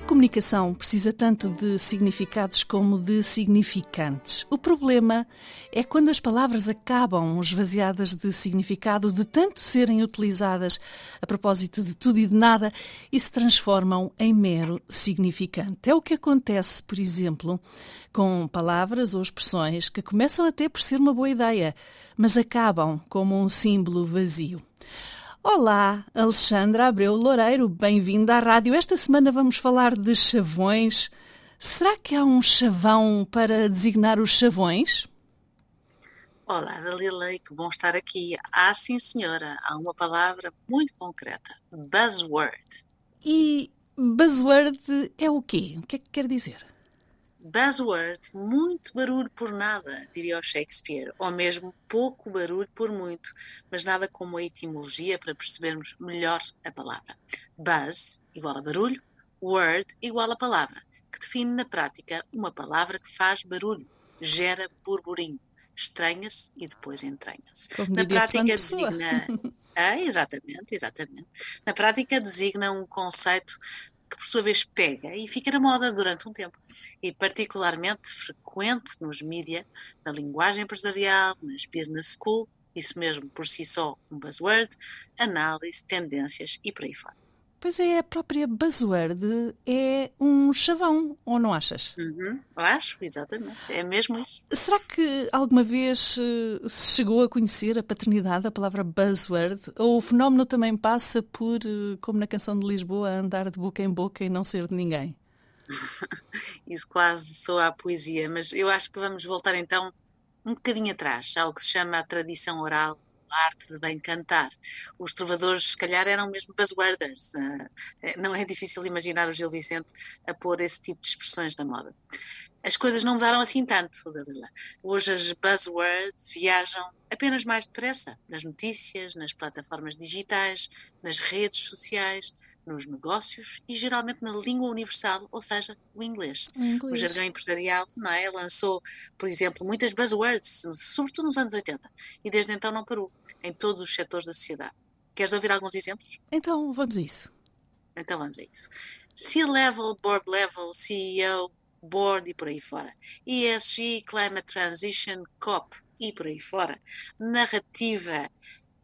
Comunicação precisa tanto de significados como de significantes. O problema é quando as palavras acabam esvaziadas de significado, de tanto serem utilizadas a propósito de tudo e de nada e se transformam em mero significante. É o que acontece, por exemplo, com palavras ou expressões que começam até por ser uma boa ideia, mas acabam como um símbolo vazio. Olá, Alexandra Abreu Loureiro, bem-vinda à rádio. Esta semana vamos falar de chavões. Será que há um chavão para designar os chavões? Olá, Dalilei, que bom estar aqui. Ah, sim, senhora, há uma palavra muito concreta: buzzword. E buzzword é o quê? O que é que quer dizer? Buzzword, muito barulho por nada, diria o Shakespeare, ou mesmo pouco barulho por muito, mas nada como a etimologia para percebermos melhor a palavra. Buzz igual a barulho, word igual a palavra, que define na prática uma palavra que faz barulho, gera burburinho, estranha-se e depois entranha-se. Na prática designa. Ah, exatamente, exatamente. Na prática designa um conceito que por sua vez pega e fica na moda durante um tempo. E particularmente frequente nos mídia, na linguagem empresarial, nas business school, isso mesmo por si só um buzzword, análise, tendências e por aí fora. Pois é, a própria buzzword é um chavão, ou não achas? Uhum, acho, exatamente. É mesmo isso. Será que alguma vez uh, se chegou a conhecer a paternidade da palavra buzzword? Ou o fenómeno também passa por, uh, como na canção de Lisboa, andar de boca em boca e não ser de ninguém? isso quase soa a poesia, mas eu acho que vamos voltar então um bocadinho atrás, ao que se chama a tradição oral a arte de bem cantar. Os trovadores, se calhar, eram mesmo buzzworders. Uh, não é difícil imaginar o Gil Vicente a pôr esse tipo de expressões na moda. As coisas não mudaram assim tanto. Hoje as buzzwords viajam apenas mais depressa nas notícias, nas plataformas digitais, nas redes sociais, nos negócios e geralmente na língua universal, ou seja, o inglês. O, inglês. o jargão empresarial não é? lançou, por exemplo, muitas buzzwords, sobretudo nos anos 80, e desde então não parou, em todos os setores da sociedade. Queres ouvir alguns exemplos? Então vamos a isso. Então vamos a isso. C-level, board level, CEO, board e por aí fora. ESG, climate transition, COP e por aí fora. Narrativa,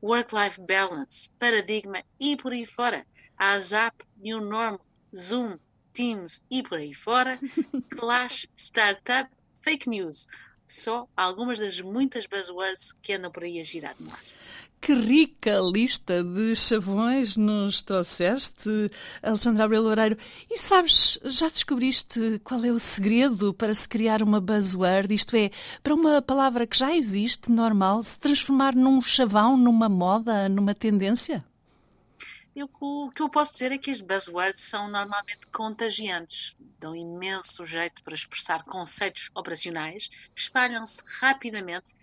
work-life balance, paradigma e por aí fora a Zap, New Normal, Zoom, Teams e por aí fora, Clash, Startup, Fake News. Só algumas das muitas buzzwords que andam por aí a girar no ar. Que rica lista de chavões nos trouxeste, Alexandra Abreu Loureiro. E sabes, já descobriste qual é o segredo para se criar uma buzzword? Isto é, para uma palavra que já existe, normal, se transformar num chavão, numa moda, numa tendência? Eu, o que eu posso dizer é que as buzzwords são normalmente contagiantes, dão imenso jeito para expressar conceitos operacionais, espalham-se rapidamente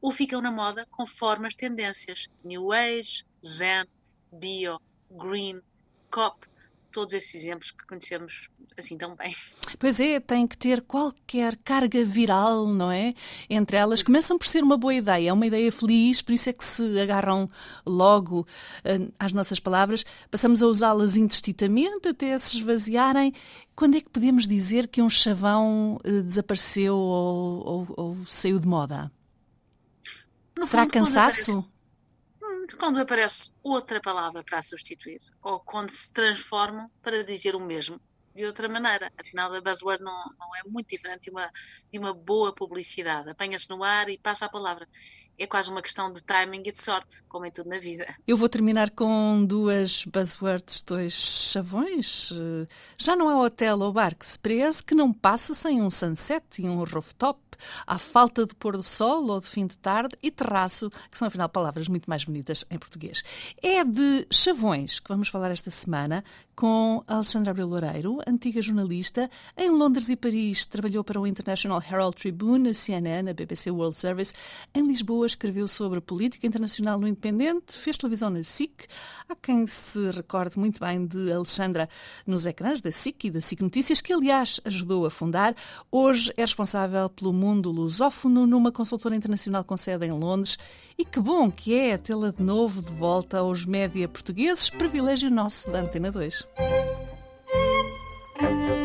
ou ficam na moda conforme as tendências. New Age, Zen, Bio, Green, COP, todos esses exemplos que conhecemos assim tão bem. Pois é, tem que ter qualquer carga viral, não é? Entre elas, começam por ser uma boa ideia, é uma ideia feliz, por isso é que se agarram logo uh, às nossas palavras, passamos a usá-las indistintamente até se esvaziarem. Quando é que podemos dizer que um chavão uh, desapareceu ou, ou, ou, saiu de moda? No Será cansaço? Quando aparece outra palavra para substituir, ou quando se transformam para dizer o mesmo de outra maneira. Afinal, a buzzword não, não é muito diferente de uma, de uma boa publicidade. Apanha-se no ar e passa a palavra. É quase uma questão de timing e de sorte, como em tudo na vida. Eu vou terminar com duas buzzwords, dois chavões. Já não é hotel ou bar que se preze que não passa sem um sunset e um rooftop à falta de pôr do sol ou de fim de tarde e terraço, que são afinal palavras muito mais bonitas em português. É de chavões que vamos falar esta semana com Alexandra Abreu Loureiro, antiga jornalista. Em Londres e Paris trabalhou para o International Herald Tribune, a CNN, a BBC World Service. Em Lisboa escreveu sobre política internacional no Independente, fez televisão na SIC. Há quem se recorde muito bem de Alexandra nos ecrãs da SIC e da SIC Notícias, que aliás ajudou a fundar. Hoje é responsável pelo mundo lusófono numa consultora internacional com sede em Londres. E que bom que é tê-la de novo de volta aos média portugueses, privilégio nosso da Antena 2.